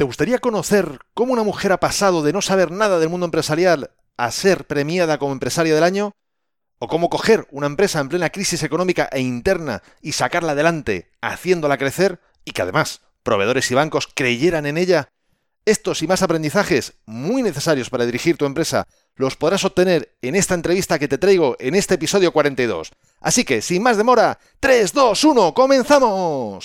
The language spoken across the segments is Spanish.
¿Te gustaría conocer cómo una mujer ha pasado de no saber nada del mundo empresarial a ser premiada como empresaria del año? ¿O cómo coger una empresa en plena crisis económica e interna y sacarla adelante haciéndola crecer y que además proveedores y bancos creyeran en ella? Estos y más aprendizajes muy necesarios para dirigir tu empresa los podrás obtener en esta entrevista que te traigo en este episodio 42. Así que, sin más demora, 3, 2, 1, comenzamos.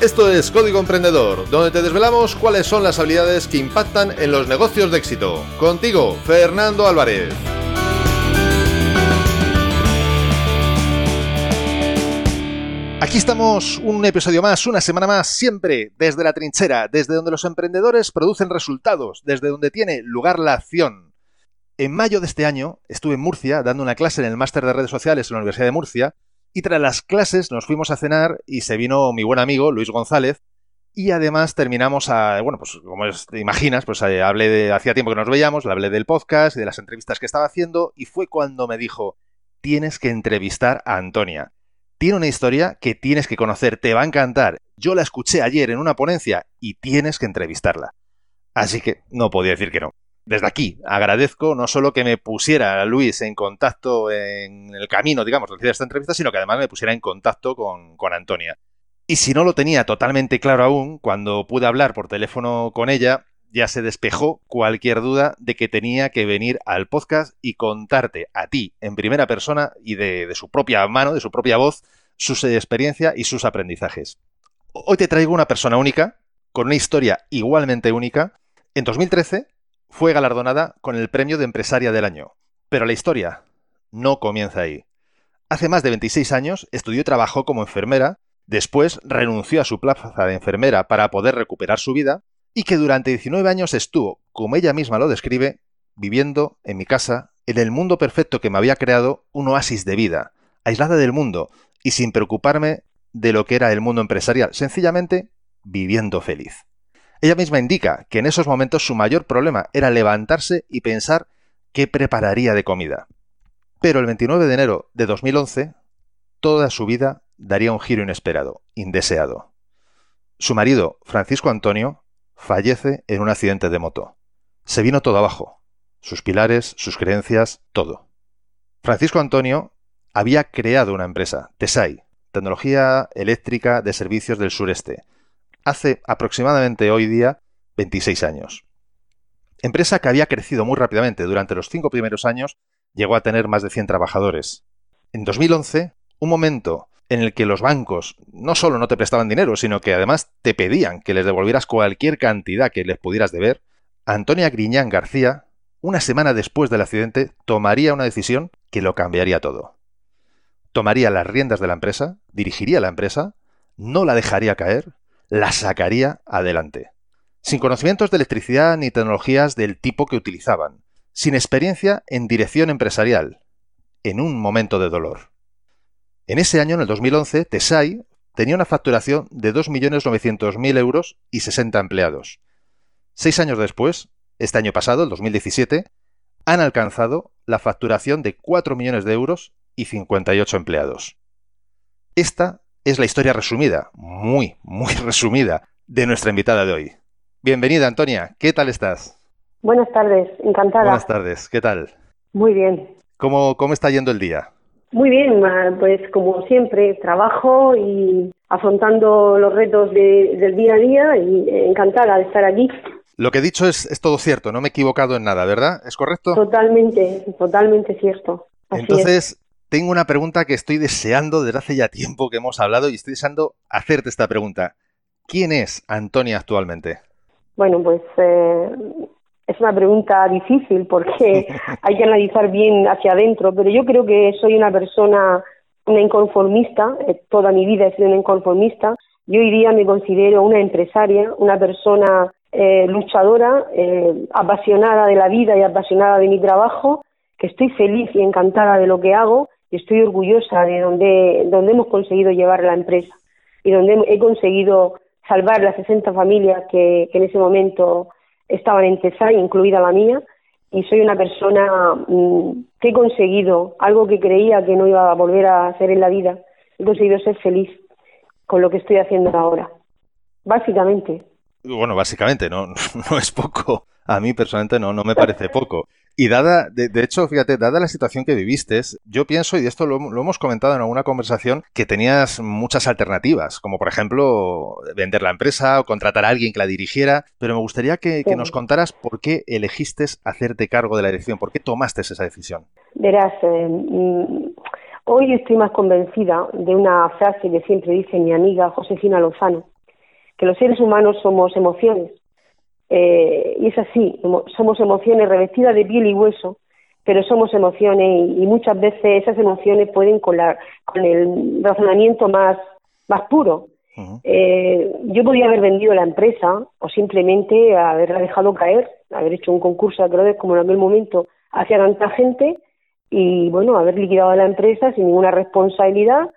Esto es Código Emprendedor, donde te desvelamos cuáles son las habilidades que impactan en los negocios de éxito. Contigo, Fernando Álvarez. Aquí estamos, un episodio más, una semana más, siempre desde la trinchera, desde donde los emprendedores producen resultados, desde donde tiene lugar la acción. En mayo de este año estuve en Murcia dando una clase en el máster de redes sociales en la Universidad de Murcia y tras las clases nos fuimos a cenar y se vino mi buen amigo Luis González. Y además terminamos a, bueno, pues como te imaginas, pues eh, hablé de, hacía tiempo que nos veíamos, le hablé del podcast y de las entrevistas que estaba haciendo y fue cuando me dijo, tienes que entrevistar a Antonia. Tiene una historia que tienes que conocer, te va a encantar. Yo la escuché ayer en una ponencia y tienes que entrevistarla. Así que no podía decir que no desde aquí agradezco no solo que me pusiera Luis en contacto en el camino, digamos, de esta entrevista, sino que además me pusiera en contacto con, Antonia. Y si no lo tenía totalmente claro aún, cuando pude hablar por teléfono con ella, ya se despejó cualquier duda de que tenía que venir al podcast y contarte a ti en primera persona y de, de su propia mano, de su propia voz, su experiencia y sus aprendizajes. Hoy te traigo una persona única, con una historia igualmente única. En 2013 fue galardonada con el premio de empresaria del año. Pero la historia no comienza ahí. Hace más de 26 años estudió y trabajó como enfermera, después renunció a su plaza de enfermera para poder recuperar su vida, y que durante 19 años estuvo, como ella misma lo describe, viviendo en mi casa, en el mundo perfecto que me había creado un oasis de vida, aislada del mundo y sin preocuparme de lo que era el mundo empresarial, sencillamente viviendo feliz. Ella misma indica que en esos momentos su mayor problema era levantarse y pensar qué prepararía de comida. Pero el 29 de enero de 2011, toda su vida daría un giro inesperado, indeseado. Su marido, Francisco Antonio, fallece en un accidente de moto. Se vino todo abajo. Sus pilares, sus creencias, todo. Francisco Antonio había creado una empresa, TESAI, Tecnología Eléctrica de Servicios del Sureste, hace aproximadamente hoy día 26 años. Empresa que había crecido muy rápidamente. Durante los cinco primeros años llegó a tener más de 100 trabajadores. En 2011, un momento en el que los bancos no solo no te prestaban dinero, sino que además te pedían que les devolvieras cualquier cantidad que les pudieras deber, Antonia Griñán García, una semana después del accidente, tomaría una decisión que lo cambiaría todo. Tomaría las riendas de la empresa, dirigiría la empresa, no la dejaría caer la sacaría adelante. Sin conocimientos de electricidad ni tecnologías del tipo que utilizaban, sin experiencia en dirección empresarial, en un momento de dolor. En ese año, en el 2011, Tesai tenía una facturación de 2.900.000 euros y 60 empleados. Seis años después, este año pasado, el 2017, han alcanzado la facturación de 4 millones de euros y 58 empleados. Esta es la historia resumida, muy, muy resumida, de nuestra invitada de hoy. Bienvenida, Antonia. ¿Qué tal estás? Buenas tardes, encantada. Buenas tardes, ¿qué tal? Muy bien. ¿Cómo, cómo está yendo el día? Muy bien, pues como siempre, trabajo y afrontando los retos del día a día y encantada de estar aquí. Lo que he dicho es, es todo cierto, no me he equivocado en nada, ¿verdad? ¿Es correcto? Totalmente, totalmente cierto. Entonces, tengo una pregunta que estoy deseando desde hace ya tiempo que hemos hablado y estoy deseando hacerte esta pregunta. ¿Quién es Antonia actualmente? Bueno, pues eh, es una pregunta difícil porque hay que analizar bien hacia adentro, pero yo creo que soy una persona, una inconformista, eh, toda mi vida he sido una inconformista. Yo hoy día me considero una empresaria, una persona eh, luchadora, apasionada de la vida y apasionada de mi trabajo, que estoy feliz y encantada de lo que hago estoy orgullosa de donde, donde hemos conseguido llevar la empresa y donde he conseguido salvar las 60 familias que, en ese momento estaban en TESAI, incluida la mía, y soy una persona mm, que he conseguido algo que creía que no iba a volver a hacer en la vida, he conseguido ser feliz con lo que estoy haciendo ahora. Básicamente. Bueno, básicamente, no, no es poco. A mí personalmente no, no me parece poco. Y dada, de, hecho, fíjate, dada la situación que viviste, yo pienso, y esto lo, hemos comentado en alguna conversación, que tenías muchas alternativas, como por ejemplo vender la empresa o contratar a alguien que la dirigiera, pero me gustaría que, nos contaras por qué elegiste hacerte cargo de la dirección, por qué tomaste esa decisión. Verás, eh, mm, hoy estoy más convencida de una frase que siempre dice mi amiga Josefina Lozano, que los seres humanos somos emociones eh, y es así, somos emociones revestidas de piel y hueso, pero somos emociones y, muchas veces esas emociones pueden con, con el razonamiento más, más puro. eh, yo podía haber vendido la empresa o simplemente haberla dejado caer, haber hecho un concurso de acreedores como en aquel momento hacia tanta gente y bueno, haber liquidado la empresa sin ninguna responsabilidad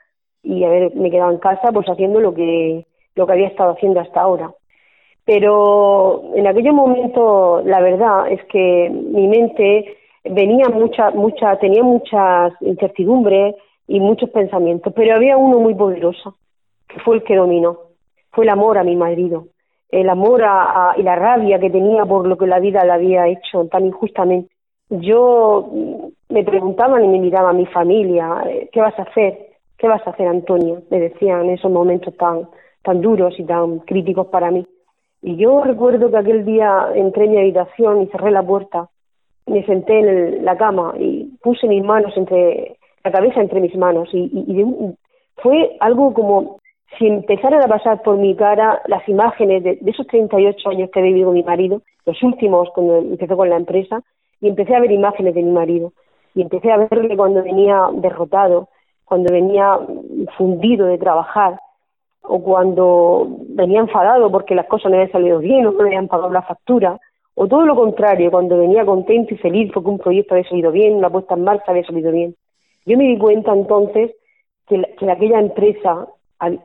y haberme quedado en casa pues haciendo lo que, lo que había estado haciendo hasta ahora. Pero en aquel momento la verdad es que mi mente venía mucha, mucha, tenía muchas incertidumbres y muchos pensamientos, pero había uno muy poderoso, que fue el que dominó, fue el amor a mi marido, el amor a, y la rabia que tenía por lo que la vida le había hecho tan injustamente. Yo me preguntaban y me miraba a mi familia, eh, ¿qué vas a hacer? ¿Qué vas a hacer, Antonio? Me decían en esos momentos tan, tan duros y tan críticos para mí. Y yo recuerdo que aquel día entré en mi habitación y cerré la puerta, me senté en la cama y puse mis manos entre, la cabeza entre mis manos. Y, fue algo como si empezaran a pasar por mi cara las imágenes de, esos 38 años que he vivido con mi marido, los últimos cuando empezó con la empresa, y empecé a ver imágenes de mi marido. Y empecé a verle cuando venía derrotado, cuando venía fundido de trabajar, o cuando venía enfadado porque las cosas no habían salido bien o no habían pagado la factura, o todo lo contrario, cuando venía contento y feliz porque un proyecto había salido bien, una puesta en marcha había salido bien. Yo me di cuenta entonces que, que aquella empresa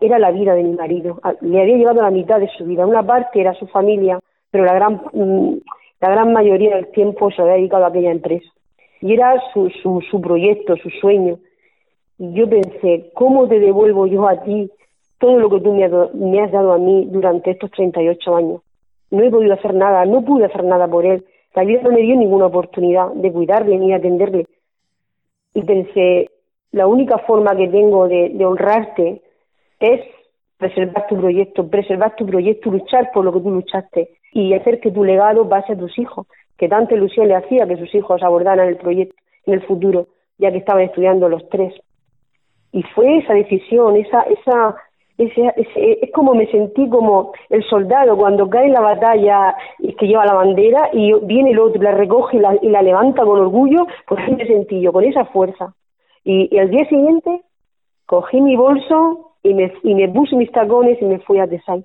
era la vida de mi marido, le había llevado la mitad de su vida. Una parte era su familia, pero la gran, mm, la gran mayoría del tiempo se había dedicado a aquella empresa. Y era su, su, su proyecto, su sueño. Y yo pensé, ¿cómo te devuelvo yo a ti todo lo que tú me has, dado a mí durante estos 38 años. No he podido hacer nada, no pude hacer nada por él. La vida no me dio ninguna oportunidad de cuidarle ni de atenderle. Y pensé, la única forma que tengo de, honrarte es preservar tu proyecto, preservar tu proyecto, luchar por lo que tú luchaste y hacer que tu legado pase a tus hijos, que tanta ilusión le hacía que sus hijos abordaran el proyecto en el futuro, ya que estaban estudiando los tres. Y fue esa decisión, esa, esa, es como me sentí como el soldado cuando cae en la batalla y que lleva la bandera y viene el otro, la recoge y la, y la levanta con orgullo, pues así me sentí yo, con esa fuerza. Y, al día siguiente cogí mi bolso y me, y me puse mis tacones y me fui a Tesai.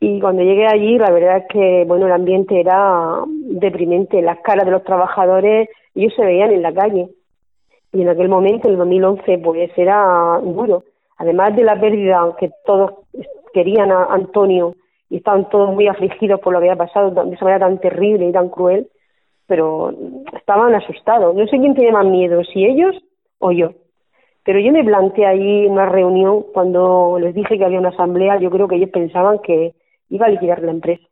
Y cuando llegué allí, la verdad es que, bueno, el ambiente era deprimente. Las caras de los trabajadores, ellos se veían en la calle. Y en aquel momento, en el 2011, pues era duro además de la pérdida que todos querían a Antonio y estaban todos muy afligidos por lo que había pasado de esa manera tan terrible y tan cruel, pero estaban asustados. No sé quién tenía más miedo, si ellos o yo. Pero yo me planteé ahí una reunión cuando les dije que había una asamblea, yo creo que ellos pensaban que iba a liquidar la empresa.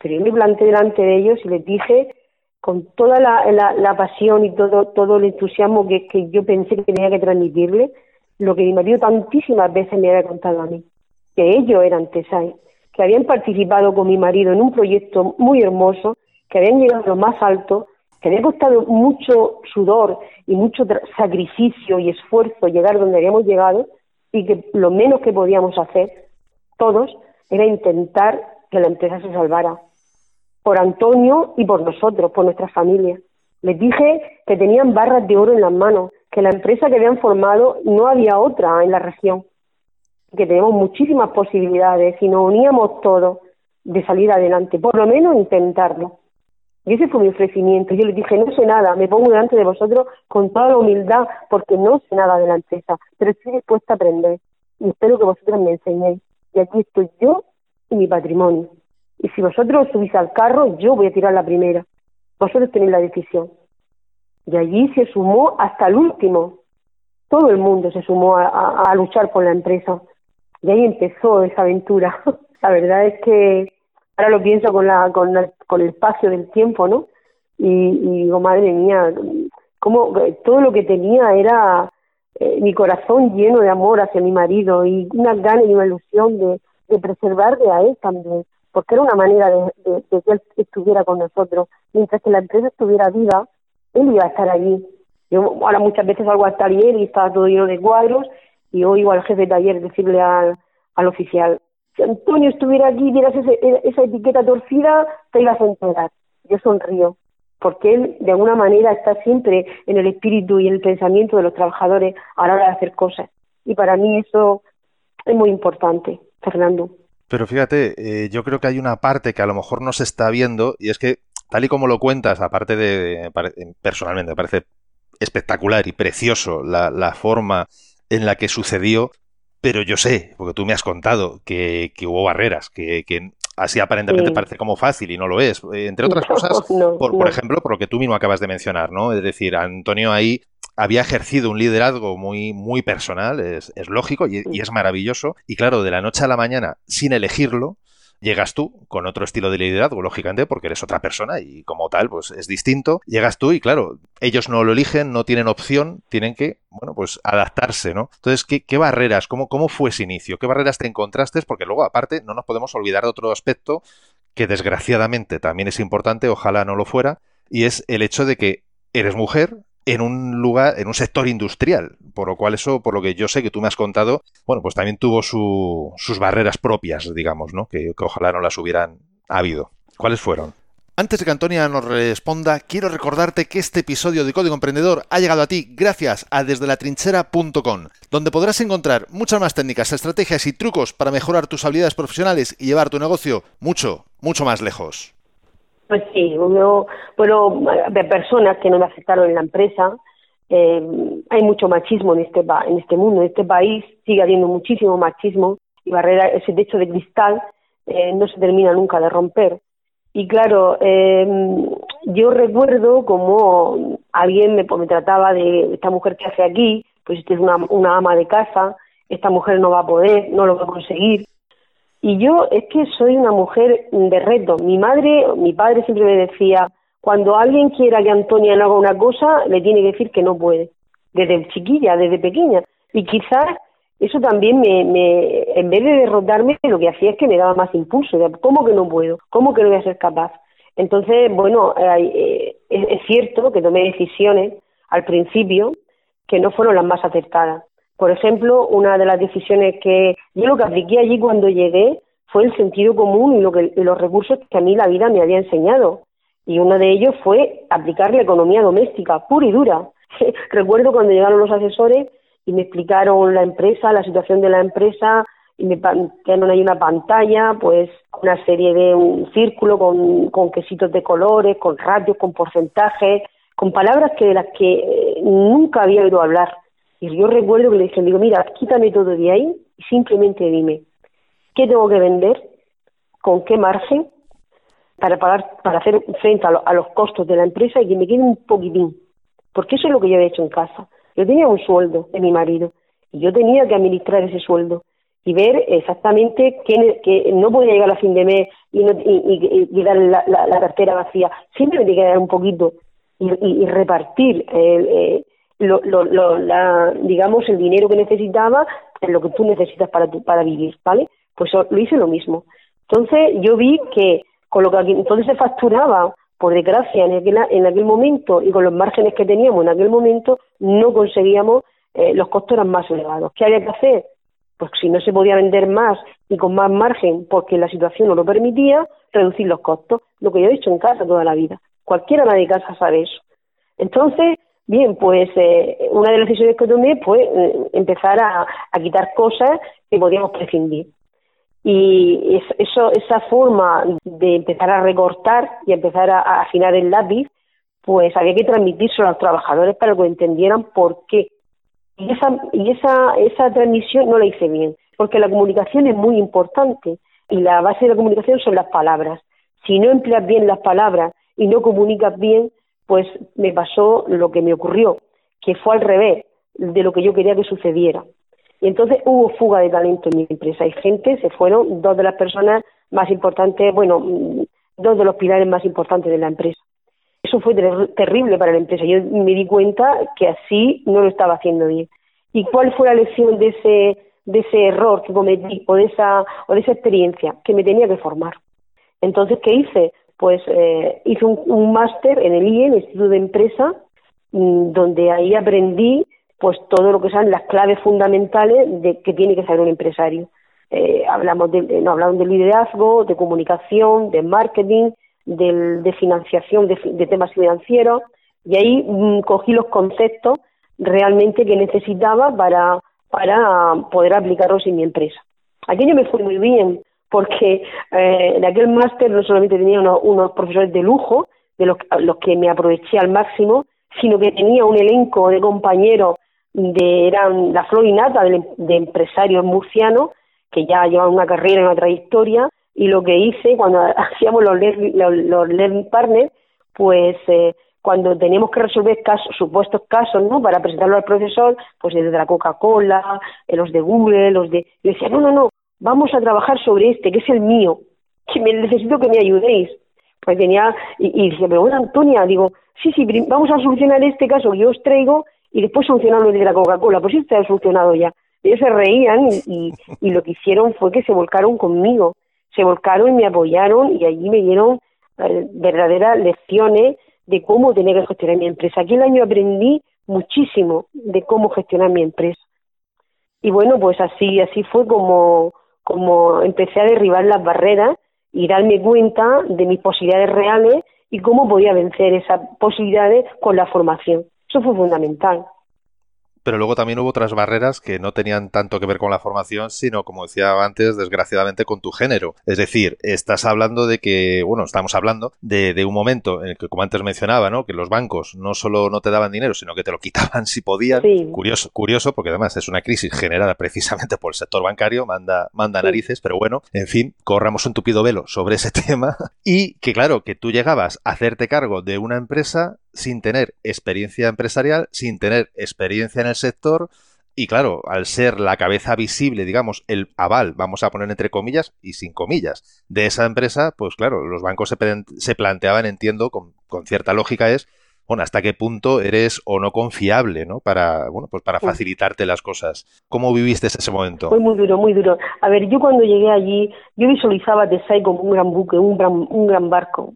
Pero yo me planteé delante de ellos y les dije con toda la, la, pasión y todo, todo el entusiasmo que, que yo pensé que tenía que transmitirle, lo que mi marido tantísimas veces me había contado a mí, que ellos eran Tesai, que habían participado con mi marido en un proyecto muy hermoso, que habían llegado a lo más alto, que había costado mucho sudor y mucho sacrificio y esfuerzo llegar donde habíamos llegado y que lo menos que podíamos hacer todos era intentar que la empresa se salvara por Antonio y por nosotros, por nuestra familia. Les dije que tenían barras de oro en las manos, que la empresa que habían formado no había otra en la región, que tenemos muchísimas posibilidades y nos uníamos todos de salir adelante, por lo menos intentarlo. Y ese fue mi ofrecimiento. Yo les dije, no sé nada, me pongo delante de vosotros con toda la humildad, porque no sé nada de la empresa, pero estoy dispuesta a aprender y espero que vosotros me enseñéis. Y aquí estoy yo y mi patrimonio. Y si vosotros subís al carro, yo voy a tirar la primera. Vosotros tenéis la decisión. Y allí se sumó hasta el último. Todo el mundo se sumó a, luchar por la empresa. Y ahí empezó esa aventura. La verdad es que ahora lo pienso con, la, con, con el espacio del tiempo, ¿no? Y, digo, madre mía, como todo lo que tenía era eh, mi corazón lleno de amor hacia mi marido y una ganas y una ilusión de, de preservarle a él también, porque era una manera de, que él estuviera con nosotros. Mientras que la empresa estuviera viva, él iba a estar allí. Yo ahora muchas veces salgo al taller y estaba todo lleno de cuadros y oigo al jefe de taller decirle al, al oficial, si Antonio estuviera aquí y vieras esa etiqueta torcida, te ibas a enterar. Yo sonrío, porque él de alguna manera está siempre en el espíritu y en el pensamiento de los trabajadores a la hora de hacer cosas. Y para mí eso es muy importante, Fernando. Pero fíjate, eh, yo creo que hay una parte que a lo mejor no se está viendo y es que, tal y como lo cuentas, aparte de, personalmente, me parece espectacular y precioso la, la forma en la que sucedió, pero yo sé, porque tú me has contado, que, hubo barreras, que, así aparentemente parece como fácil y no lo es. Eh, entre otras cosas, por, por, ejemplo, por lo que tú mismo acabas de mencionar, ¿no? Es decir, Antonio ahí había ejercido un liderazgo muy, muy personal, es, es lógico y, y, es maravilloso. Y claro, de la noche a la mañana, sin elegirlo, Llegas tú con otro estilo de liderazgo, lógicamente, porque eres otra persona y como tal, pues es distinto. Llegas tú y claro, ellos no lo eligen, no tienen opción, tienen que, bueno, pues adaptarse, ¿no? Entonces, ¿qué, qué barreras? ¿Cómo, ¿Cómo fue ese inicio? ¿Qué barreras te encontraste? Porque luego, aparte, no nos podemos olvidar de otro aspecto que desgraciadamente también es importante, ojalá no lo fuera, y es el hecho de que eres mujer, en un lugar, en un sector industrial, por lo cual eso, por lo que yo sé que tú me has contado, bueno, pues también tuvo su, sus barreras propias, digamos, ¿no? Que, que ojalá no las hubieran habido. ¿Cuáles fueron? Antes de que Antonia nos responda, quiero recordarte que este episodio de Código Emprendedor ha llegado a ti gracias a desdelatrinchera.com, donde podrás encontrar muchas más técnicas, estrategias y trucos para mejorar tus habilidades profesionales y llevar tu negocio mucho, mucho más lejos. Pues sí, uno, bueno, de personas que no me aceptaron en la empresa. Eh, hay mucho machismo en este en este mundo, en este país sigue habiendo muchísimo machismo y barrera, ese techo de cristal eh, no se termina nunca de romper. Y claro, eh, yo recuerdo como alguien me, me trataba de esta mujer que hace aquí, pues esta es una, una ama de casa, esta mujer no va a poder, no lo va a conseguir. Y yo es que soy una mujer de reto. Mi madre, mi padre siempre me decía, cuando alguien quiera que Antonia no haga una cosa, le tiene que decir que no puede. Desde chiquilla, desde pequeña. Y quizás eso también me, me en vez de derrotarme, lo que hacía es que me daba más impulso. ¿Cómo que no puedo? ¿Cómo que no voy a ser capaz? Entonces, bueno, eh, es cierto que tomé decisiones al principio que no fueron las más acertadas. Por ejemplo, una de las decisiones que yo lo que apliqué allí cuando llegué fue el sentido común y, lo los recursos que a mí la vida me había enseñado. Y uno de ellos fue aplicar la economía doméstica, pura y dura. Recuerdo cuando llegaron los asesores y me explicaron la empresa, la situación de la empresa, y me plantearon ahí una pantalla, pues una serie de un círculo con, con quesitos de colores, con ratios, con porcentajes, con palabras que de las que eh, nunca había oído hablar. Y yo recuerdo que le dije, digo, mira, quítame todo de ahí y simplemente dime, ¿qué tengo que vender? ¿Con qué margen? Para pagar, para hacer frente a, los costos de la empresa y que me quede un poquitín. Porque eso es lo que yo había hecho en casa. Yo tenía un sueldo de mi marido y yo tenía que administrar ese sueldo y ver exactamente que, no podía llegar a fin de mes y, no, y, dar la, la, cartera vacía. Siempre me tenía que dar un poquito y, repartir eh, lo, lo, la, digamos, el dinero que necesitaba en lo que tú necesitas para, para vivir, ¿vale? Pues lo hice lo mismo. Entonces yo vi que con lo que entonces se facturaba, por desgracia, en aquel, en aquel momento y con los márgenes que teníamos en aquel momento, no conseguíamos, eh, los costos eran más elevados. ¿Qué había que hacer? Pues si no se podía vender más y con más margen porque la situación no lo permitía, reducir los costos, lo que yo he hecho en casa toda la vida. Cualquiera de casa sabe eso. Entonces, Bien, pues eh, una de las decisiones que tomé fue eh, empezar a, quitar cosas que podíamos prescindir. Y eso, esa forma de empezar a recortar y empezar a, afinar el lápiz, pues había que transmitirlo a los trabajadores para que entendieran por qué. Y esa, y esa, esa transmisión no la hice bien, porque la comunicación es muy importante y la base de la comunicación son las palabras. Si no empleas bien las palabras y no comunicas bien, pues me pasó lo que me ocurrió, que fue al revés de lo que yo quería que sucediera. Y entonces hubo fuga de talento en mi empresa. Hay gente, se fueron dos de las personas más importantes, bueno, mm, dos de los pilares más importantes de la empresa. Eso fue terrible para la empresa. Yo me di cuenta que así no lo estaba haciendo bien. ¿Y cuál fue la lección de ese, de ese error que cometí o de, esa, o de esa experiencia? Que me tenía que formar. Entonces, ¿qué hice? Pues eh, hice un, máster en el IE, el Instituto de Empresa, mm, donde ahí aprendí pues todo lo que son las claves fundamentales de que tiene que saber un empresario. Eh, hablamos de, no, hablamos de liderazgo, de comunicación, de marketing, de, financiación, de, temas financieros, y ahí mm, cogí los conceptos realmente que necesitaba para, para poder aplicarlos en mi empresa. Aquello me fue muy bien, porque eh, en aquel máster no solamente tenía unos, profesores de lujo, de los, los que me aproveché al máximo, sino que tenía un elenco de compañeros de eran la flor innata de, de empresarios murcianos que ya llevan una carrera y una trayectoria y lo que hice cuando hacíamos los, los, learning partners pues eh, cuando teníamos que resolver casos, supuestos casos no para presentarlo al profesor pues desde la Coca-Cola eh, los de Google los de yo decía no no no vamos a trabajar sobre este que es el mío que me necesito que me ayudéis pues tenía y, y pero bueno Antonia digo sí sí vamos a solucionar este caso que yo os traigo y después solucionarlo de la Coca-Cola, pues esto está solucionado ya. Ellos se reían y, y, lo que hicieron fue que se volcaron conmigo, se volcaron y me apoyaron y allí me dieron eh, verdaderas lecciones de cómo tenía que gestionar mi empresa. Aquel año aprendí muchísimo de cómo gestionar mi empresa. Y bueno, pues así, así fue como, como empecé a derribar las barreras y darme cuenta de mis posibilidades reales y cómo podía vencer esas posibilidades con la formación. Eso fue fundamental pero luego también hubo otras barreras que no tenían tanto que ver con la formación, sino, como decía antes, desgraciadamente con tu género. Es decir, estás hablando de que, bueno, estamos hablando de, un momento en el que, como antes mencionaba, ¿no? Que los bancos no solo no te daban dinero, sino que te lo quitaban si podían. Curioso, curioso, porque además es una crisis generada precisamente por el sector bancario, manda, manda narices, pero bueno, en fin, corramos un tupido velo sobre ese tema. Y que claro, que tú llegabas a hacerte cargo de una empresa sin tener experiencia empresarial, sin tener experiencia en el sector y claro, al ser la cabeza visible, digamos, el aval, vamos a poner entre comillas y sin comillas, de esa empresa, pues claro, los bancos se, se planteaban, entiendo, con, con, cierta lógica es, bueno, hasta qué punto eres o no confiable, ¿no? Para, bueno, pues para facilitarte las cosas. ¿Cómo viviste ese momento? Fue muy duro, muy duro. A ver, yo cuando llegué allí, yo visualizaba Desai como un gran buque, un gran, un gran barco,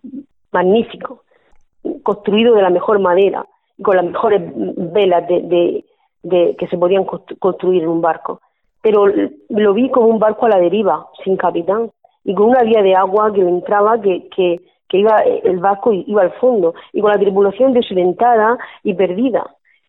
magnífico construido de la mejor manera y con las mejores velas de, de, que se podían construir en un barco. Pero lo vi como un barco a la deriva, sin capitán, y con una vía de agua que entraba, que, que, que iba el barco iba al fondo, y con la tripulación desorientada y perdida.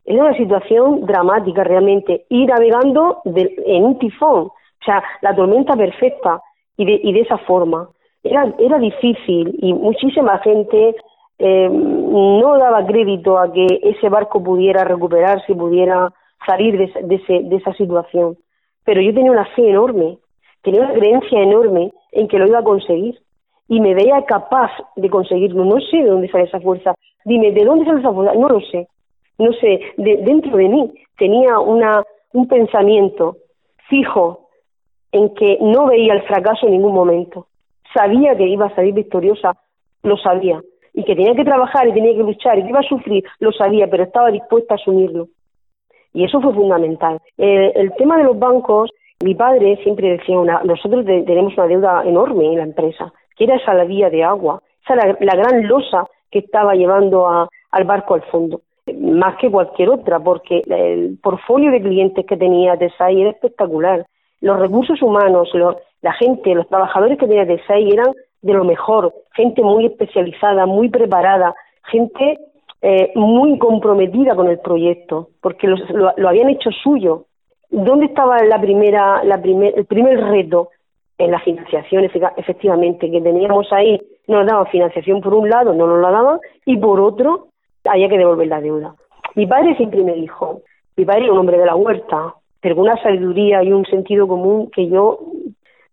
Era una situación dramática realmente, ir navegando en un tifón, o sea, la tormenta perfecta, y de, y de esa forma. Era, era difícil y muchísima gente eh, no daba crédito a que ese barco pudiera recuperarse, pudiera salir de, de, esa situación. Pero yo tenía una fe enorme, tenía una creencia enorme en que lo iba a conseguir y me veía capaz de conseguirlo. No sé de dónde sale esa fuerza. Dime, ¿de dónde sale esa fuerza? No lo sé. No sé, de, dentro de mí tenía una, un pensamiento fijo en que no veía el fracaso en ningún momento. Sabía que iba a salir victoriosa, lo sabía y que tenía que trabajar y tenía que luchar y que iba a sufrir, lo sabía, pero estaba dispuesta a asumirlo. Y eso fue fundamental. El tema de los bancos, mi padre siempre decía, una, nosotros tenemos una deuda enorme en la empresa, que era esa la vía de agua, esa la, gran losa que estaba llevando al barco al fondo, más que cualquier otra, porque el portfolio de clientes que tenía TESAI era espectacular. Los recursos humanos, la gente, los trabajadores que tenía TESAI eran de lo mejor, gente muy especializada, muy preparada, gente eh, muy comprometida con el proyecto, porque lo, habían hecho suyo. ¿Dónde estaba la primera, la el primer reto? En la financiación, efectivamente, que teníamos ahí, nos daban financiación por un lado, no nos la daban, y por otro, había que devolver la deuda. Mi padre siempre me dijo, mi padre era un hombre de la huerta, pero con una sabiduría y un sentido común que yo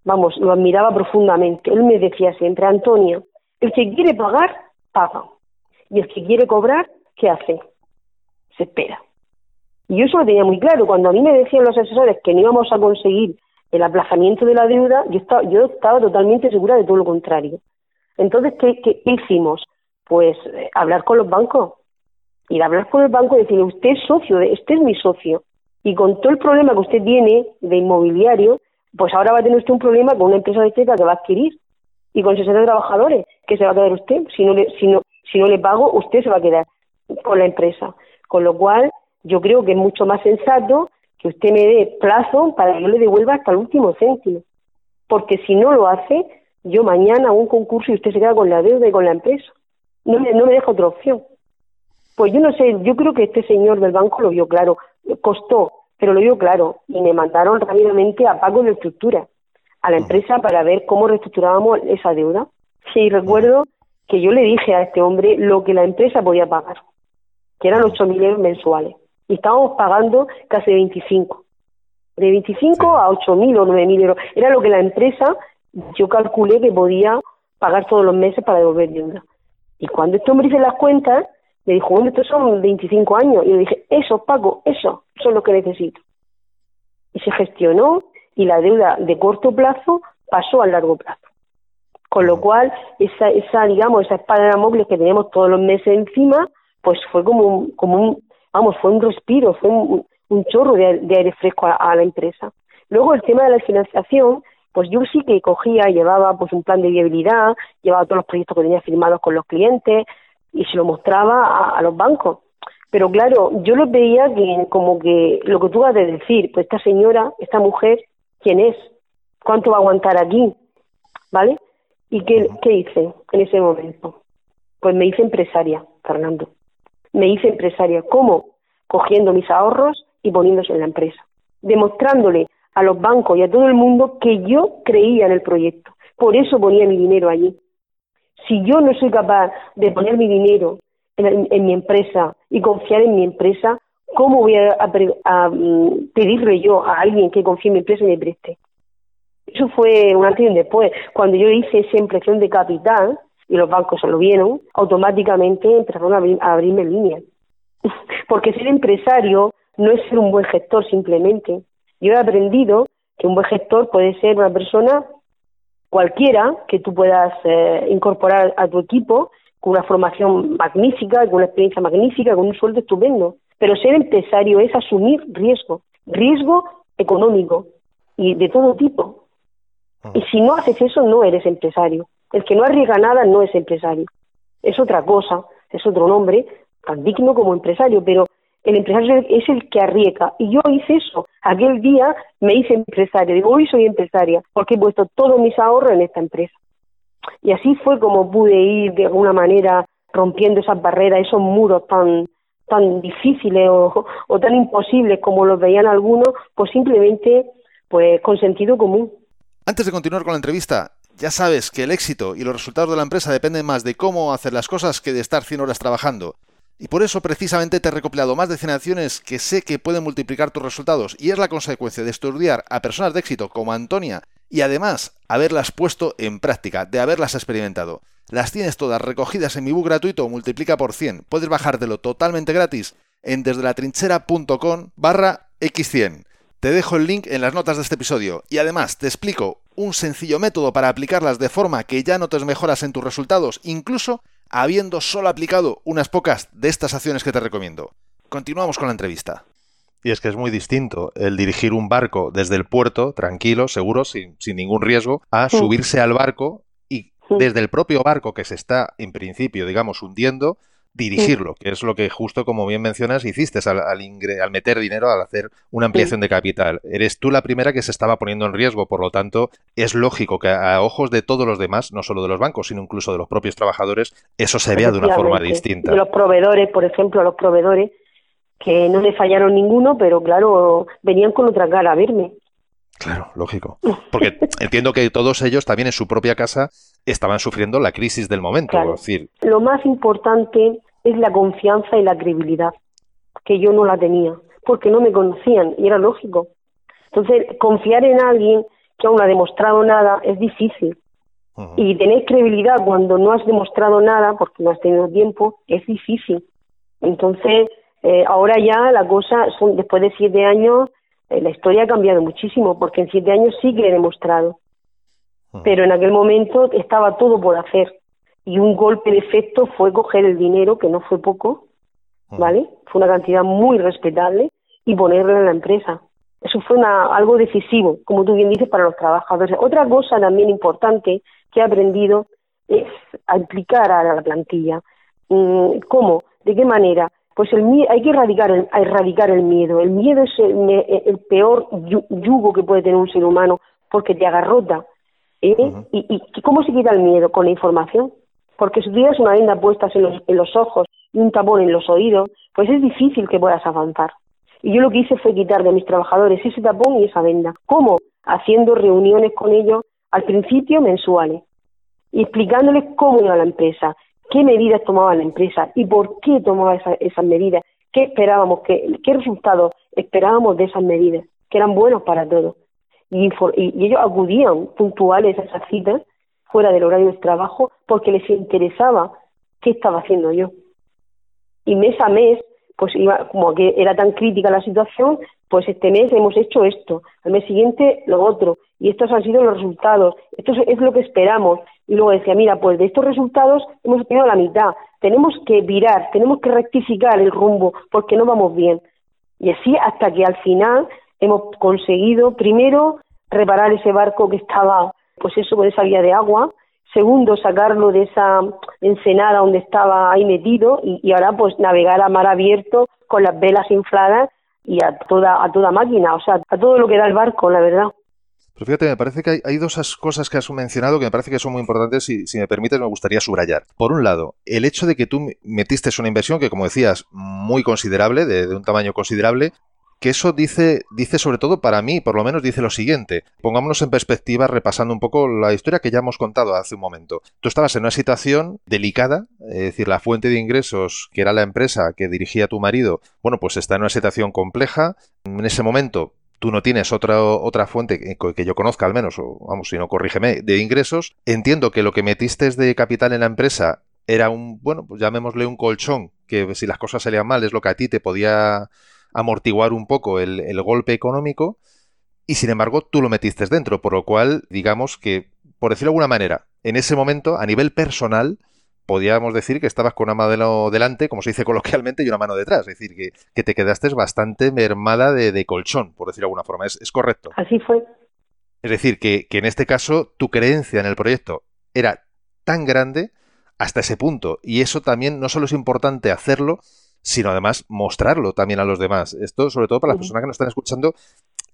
vamos, lo admiraba profundamente. Él me decía siempre, Antonio, el que quiere pagar, paga. Y el que quiere cobrar, ¿qué hace? Se espera. Y yo eso lo tenía muy claro. Cuando a mí me decían los asesores que no íbamos a conseguir el aplazamiento de la deuda, yo estaba, yo estaba totalmente segura de todo lo contrario. Entonces, ¿qué, qué hicimos? Pues eh, hablar con los bancos. Y hablar con el banco y decirle, usted es socio, este es mi socio. Y con todo el problema que usted tiene de inmobiliario, pues ahora va a tener usted un problema con una empresa eléctrica que va a adquirir y con 60 trabajadores, que se va a quedar usted. Si no, le, si, no, si no le pago, usted se va a quedar con la empresa. Con lo cual, yo creo que es mucho más sensato que usted me dé plazo para que yo le devuelva hasta el último céntimo. Porque si no lo hace, yo mañana hago un concurso y usted se queda con la deuda y con la empresa. No me, no me deja otra opción. Pues yo no sé, yo creo que este señor del banco lo vio claro. Costó, pero lo vio claro. Y me mandaron rápidamente a pago de estructura a la empresa para ver cómo reestructurábamos esa deuda. Sí, recuerdo que yo le dije a este hombre lo que la empresa podía pagar, que eran 8.000 euros mensuales. Y estábamos pagando casi 25. De 25 a 8.000 o 9.000 euros. Era lo que la empresa, yo calculé que podía pagar todos los meses para devolver deuda. Y cuando este hombre hizo las cuentas, me dijo, hombre, estos son 25 años. Y yo dije, eso, Paco, eso, son lo que necesito. Y se gestionó y la deuda de corto plazo pasó al largo plazo. Con lo cual, esa, esa digamos, esa espada de que teníamos todos los meses encima, pues fue como un, como un vamos, fue un respiro, fue un, chorro de, aire fresco a, la empresa. Luego el tema de la financiación, pues yo sí que cogía, llevaba pues un plan de viabilidad, llevaba todos los proyectos que tenía firmados con los clientes y se lo mostraba a los bancos. Pero claro, yo lo veía que como que lo que tú vas a decir, pues esta señora, esta mujer, quién es, cuánto va a aguantar aquí, ¿vale? ¿Y qué, qué hice en ese momento? Pues me hice empresaria, Fernando. Me hice empresaria. ¿Cómo? Cogiendo mis ahorros y poniéndose en la empresa. Demostrándole a los bancos y a todo el mundo que yo creía en el proyecto. Por eso ponía mi dinero allí. Si yo no soy capaz de poner mi dinero en, mi empresa y confiar en mi empresa, ¿cómo voy a, mm, pedirle yo a alguien que confíe en mi empresa y me preste? Eso fue un antes y un después. Cuando yo hice esa impresión de capital, y los bancos se lo vieron, automáticamente empezaron a, abrirme líneas. Porque ser empresario no es ser un buen gestor simplemente. Yo he aprendido que un buen gestor puede ser una persona cualquiera que tú puedas eh, incorporar a tu equipo con una formación magnífica, con una experiencia magnífica, con un sueldo estupendo. Pero ser empresario es asumir riesgo, riesgo económico y de todo tipo. Ah. Y si no haces eso, no eres empresario. El que no arriesga nada no es empresario. Es otra cosa, es otro nombre, tan digno como empresario, pero el empresario es el que arriesga. Y yo hice eso. Aquel día me hice empresario. Digo, hoy soy empresaria porque he puesto todos mis ahorros en esta empresa. Y así fue como pude ir de alguna manera rompiendo esas barreras, esos muros tan tan difíciles o, tan imposibles como los veían algunos, pues simplemente pues con sentido común. Antes de continuar con la entrevista, ya sabes que el éxito y los resultados de la empresa dependen más de cómo hacer las cosas que de estar 100 horas trabajando. Y por eso precisamente te he recopilado más de 100 acciones que sé que pueden multiplicar tus resultados y es la consecuencia de estudiar a personas de éxito como Antonia y además haberlas puesto en práctica, de haberlas experimentado. Las tienes todas recogidas en mi book gratuito Multiplica por 100. Puedes bajártelo totalmente gratis en desdelatrinchera.com barra x100. Te dejo el link en las notas de este episodio y además te explico un sencillo método para aplicarlas de forma que ya notes mejoras en tus resultados, incluso habiendo solo aplicado unas pocas de estas acciones que te recomiendo. Continuamos con la entrevista. Y es que es muy distinto el dirigir un barco desde el puerto, tranquilo, seguro, sin, sin ningún riesgo, a subirse al barco desde el propio barco que se está, en principio, digamos, hundiendo, dirigirlo, que es lo que justo como bien mencionas hiciste al, al, meter dinero, al hacer una ampliación de capital. Eres tú la primera que se estaba poniendo en riesgo, por lo tanto es lógico que a ojos de todos los demás, no solo de los bancos, sino incluso de los propios trabajadores, eso se vea de una forma distinta. De los proveedores, por ejemplo, los proveedores que no le fallaron ninguno, pero claro, venían con otra cara a verme. Claro, lógico. Porque entiendo que todos ellos también en su propia casa estaban sufriendo la crisis del momento. decir... Lo más importante es la confianza y la credibilidad, que yo no la tenía, porque no me conocían y era lógico. Entonces, confiar en alguien que aún no ha demostrado nada es difícil. Y tener credibilidad cuando no has demostrado nada, porque no has tenido tiempo, es difícil. Entonces, Eh, ahora ya la cosa, son, después de siete años, eh, la historia ha cambiado muchísimo, porque en siete años sí que he demostrado. Pero en aquel momento estaba todo por hacer. Y un golpe de efecto fue coger el dinero, que no fue poco, ¿vale? Fue una cantidad muy respetable, y ponerlo en la empresa. Eso fue una, algo decisivo, como tú bien dices, para los trabajadores. Otra cosa también importante que he aprendido es a implicar a la plantilla. Mm, ¿Cómo? ¿De qué manera? Pues el, hay que erradicar el, erradicar el miedo. El miedo es el, peor yugo que puede tener un ser humano porque te agarrota. ¿eh? ¿Y, ¿Y, cómo se quita el miedo? Con la información. Porque si tienes una venda puesta en los, en los ojos y un tapón en los oídos, pues es difícil que puedas avanzar. Y yo lo que hice fue quitar de mis trabajadores ese tapón y esa venda. ¿Cómo? Haciendo reuniones con ellos al principio mensuales y explicándoles cómo iba la empresa, qué medidas tomaba la empresa y por qué tomaba esas medidas, qué esperábamos, qué, qué resultados esperábamos de esas medidas, que eran buenos para todos. Y, y, ellos acudían puntuales a esas citas fuera del horario de trabajo porque les interesaba qué estaba haciendo yo. Y mes a mes pues iba, como que era tan crítica la situación, pues este mes hemos hecho esto, al mes siguiente lo otro, y estos han sido los resultados, esto es lo que esperamos. Y luego decía, mira, pues de estos resultados hemos obtenido la mitad, tenemos que virar, tenemos que rectificar el rumbo, porque no vamos bien. Y así hasta que al final hemos conseguido, primero, reparar ese barco que estaba, pues eso, con esa vía de agua, segundo sacarlo de esa ensenada donde estaba ahí metido y, ahora pues navegar a mar abierto con las velas infladas y a toda a toda máquina, o sea, a todo lo que da el barco, la verdad. Fíjate, me parece que hay, dos cosas que has mencionado que me parece que son muy importantes y si me permites me gustaría subrayar. Por un lado, el hecho de que tú metiste una inversión que, como decías, muy considerable, de un tamaño considerable, que eso dice, dice sobre todo para mí, por lo menos dice lo siguiente. Pongámonos en perspectiva repasando un poco la historia que ya hemos contado hace un momento. Tú estabas en una situación delicada, es decir, la fuente de ingresos, que era la empresa que dirigía tu marido, bueno, pues está en una situación compleja. En ese momento tú no tienes otra, otra fuente que, yo conozca al menos, o vamos, si no corrígeme, de ingresos. Entiendo que lo que metiste de capital en la empresa era un, bueno, pues llamémosle un colchón, que si las cosas salían mal es lo que a ti te podía amortiguar un poco el, golpe económico y sin embargo tú lo metiste dentro, por lo cual digamos que, por decirlo de alguna manera, en ese momento, a nivel personal, podíamos decir que estabas con una mano delante, como se dice coloquialmente, y una mano detrás. Es decir, que, te quedaste bastante mermada de, colchón, por decirlo de alguna forma. ¿Es, ¿Es, correcto? Así fue. Es decir, que, que en este caso tu creencia en el proyecto era tan grande hasta ese punto. Y eso también no solo es importante hacerlo, sino además mostrarlo también a los demás. Esto, sobre todo para las personas que nos están escuchando,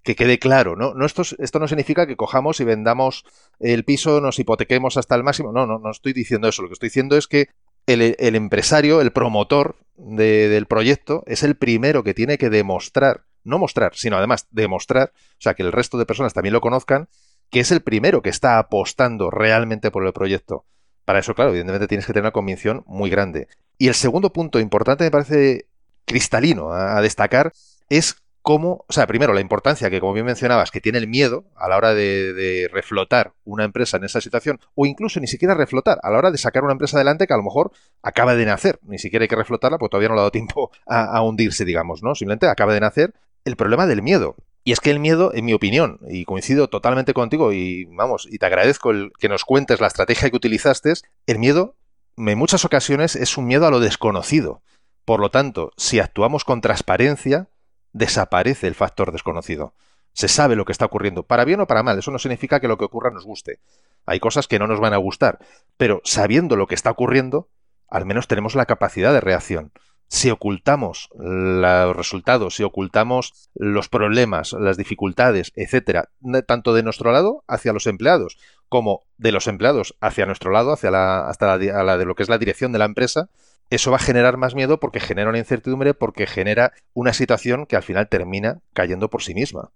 que quede claro, ¿no? no esto, esto no significa que cojamos y vendamos el piso, nos hipotequemos hasta el máximo. No, no, no estoy diciendo eso. Lo que estoy diciendo es que el, empresario, el promotor del proyecto, es el primero que tiene que demostrar, no mostrar, sino además demostrar, o sea, que el resto de personas también lo conozcan, que es el primero que está apostando realmente por el proyecto. Para eso, claro, evidentemente tienes que tener una convicción muy grande. Y el segundo punto importante, me parece cristalino a, destacar, es cómo, o sea, primero la importancia que, como bien mencionabas, que tiene el miedo a la hora de, reflotar una empresa en esa situación, o incluso ni siquiera reflotar, a la hora de sacar una empresa adelante que a lo mejor acaba de nacer, ni siquiera hay que reflotarla porque todavía no le ha dado tiempo a, hundirse, digamos, ¿no? Simplemente acaba de nacer el problema del miedo. Y es que el miedo, en mi opinión, y coincido totalmente contigo, y vamos, y te agradezco el que nos cuentes la estrategia que utilizaste, el miedo en muchas ocasiones es un miedo a lo desconocido. Por lo tanto, si actuamos con transparencia, desaparece el factor desconocido. Se sabe lo que está ocurriendo, para bien o para mal. Eso no significa que lo que ocurra nos guste. Hay cosas que no nos van a gustar, pero sabiendo lo que está ocurriendo, al menos tenemos la capacidad de reacción si ocultamos los resultados, si ocultamos los problemas, las dificultades, etcétera, tanto de nuestro lado hacia los empleados, como de los empleados hacia nuestro lado, hacia la, hasta la, de lo que es la dirección de la empresa, eso va a generar más miedo porque genera una incertidumbre, porque genera una situación que al final termina cayendo por sí misma.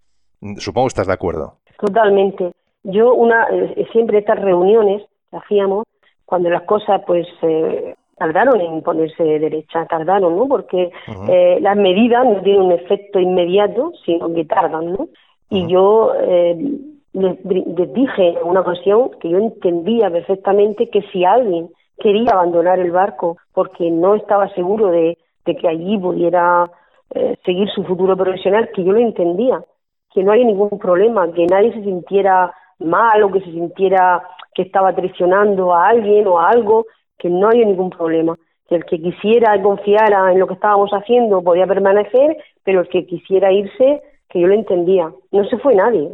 Supongo que estás de acuerdo. Totalmente. Yo una eh, siempre estas reuniones hacíamos cuando las cosas pues eh, tardaron en ponerse derecha, tardaron, ¿no? Porque eh, las medidas no tienen un efecto inmediato, sino que tardan, ¿no? Y yo eh, les, dije en una ocasión que yo entendía perfectamente que si alguien quería abandonar el barco porque no estaba seguro de, que allí pudiera eh, seguir su futuro profesional, que yo lo entendía, que no hay ningún problema, que nadie se sintiera mal o que se sintiera que estaba traicionando a alguien o a algo, que no había ningún problema. Que el que quisiera y confiara en lo que estábamos haciendo podía permanecer, pero el que quisiera irse, que yo lo entendía. No se fue nadie.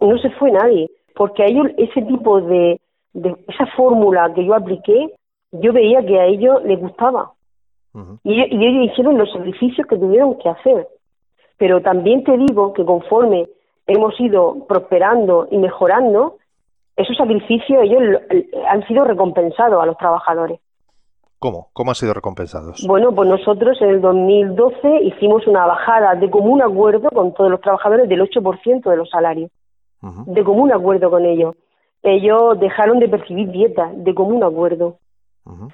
No se fue nadie. Porque a ellos ese tipo de, de esa fórmula que yo apliqué, yo veía que a ellos les gustaba. y, y ellos hicieron los sacrificios que tuvieron que hacer. Pero también te digo que conforme hemos ido prosperando y mejorando, esos sacrificios ellos han sido recompensados a los trabajadores. ¿Cómo? ¿Cómo han sido recompensados? Bueno, pues nosotros en el 2012 hicimos una bajada de común acuerdo con todos los trabajadores del 8% de los salarios. De común acuerdo con ellos. Ellos dejaron de percibir dietas, de común acuerdo.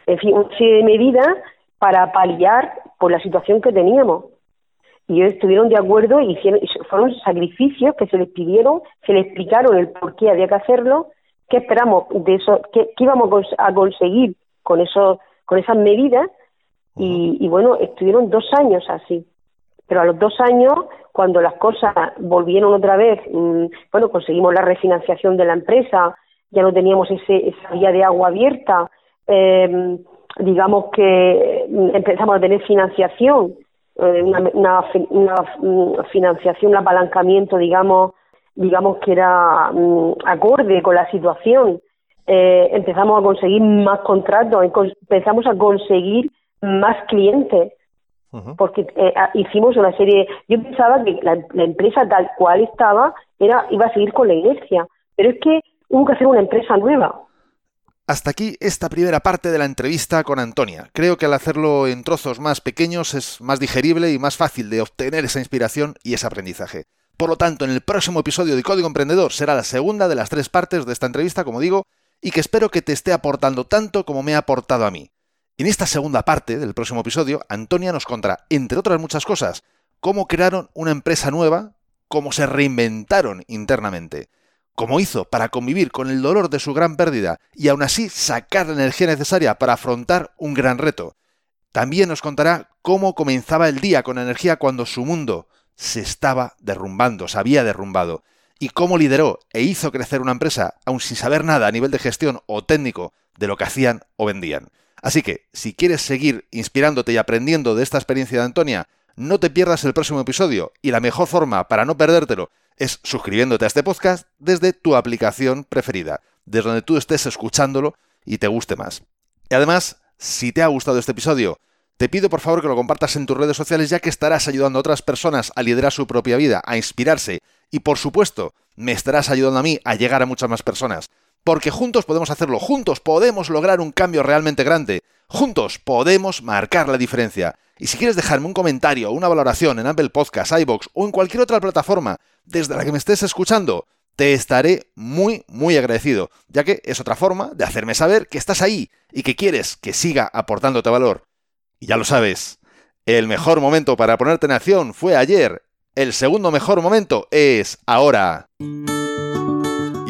En fin, una serie de medidas para paliar por la situación que teníamos y ellos estuvieron de acuerdo y hicieron, fueron sacrificios que se les pidieron, se les explicaron el por qué había que hacerlo, qué esperamos de eso, qué, íbamos a conseguir con eso, con esas medidas y, bueno, estuvieron dos años así. Pero a los dos años, cuando las cosas volvieron otra vez, mm, bueno, conseguimos la refinanciación de la empresa, ya no teníamos ese, esa vía de agua abierta, eh, digamos que mm, empezamos a tener financiación eh, una, una, financiación, un apalancamiento, digamos, digamos que era mm, acorde con la situación. Eh, empezamos a conseguir más contratos, empezamos a conseguir más clientes, porque eh, hicimos una serie. Yo pensaba que la, la, empresa tal cual estaba era iba a seguir con la inercia, pero es que hubo que hacer una empresa nueva. Hasta aquí esta primera parte de la entrevista con Antonia. Creo que al hacerlo en trozos más pequeños es más digerible y más fácil de obtener esa inspiración y ese aprendizaje. Por lo tanto, en el próximo episodio de Código Emprendedor será la segunda de las tres partes de esta entrevista, como digo, y que espero que te esté aportando tanto como me ha aportado a mí. En esta segunda parte del próximo episodio, Antonia nos contará, entre otras muchas cosas, cómo crearon una empresa nueva, cómo se reinventaron internamente como hizo para convivir con el dolor de su gran pérdida y aún así sacar la energía necesaria para afrontar un gran reto. También nos contará cómo comenzaba el día con energía cuando su mundo se estaba derrumbando, se había derrumbado, y cómo lideró e hizo crecer una empresa aún sin saber nada a nivel de gestión o técnico de lo que hacían o vendían. Así que, si quieres seguir inspirándote y aprendiendo de esta experiencia de Antonia, no te pierdas el próximo episodio y la mejor forma para no perdértelo es suscribiéndote a este podcast desde tu aplicación preferida, desde donde tú estés escuchándolo y te guste más. Y además, si te ha gustado este episodio, te pido por favor que lo compartas en tus redes sociales ya que estarás ayudando a otras personas a liderar su propia vida, a inspirarse y por supuesto me estarás ayudando a mí a llegar a muchas más personas. Porque juntos podemos hacerlo, juntos podemos lograr un cambio realmente grande, juntos podemos marcar la diferencia. Y si quieres dejarme un comentario o una valoración en Apple Podcasts, iBox o en cualquier otra plataforma desde la que me estés escuchando, te estaré muy, muy agradecido, ya que es otra forma de hacerme saber que estás ahí y que quieres que siga aportándote valor. Y ya lo sabes, el mejor momento para ponerte en acción fue ayer, el segundo mejor momento es ahora.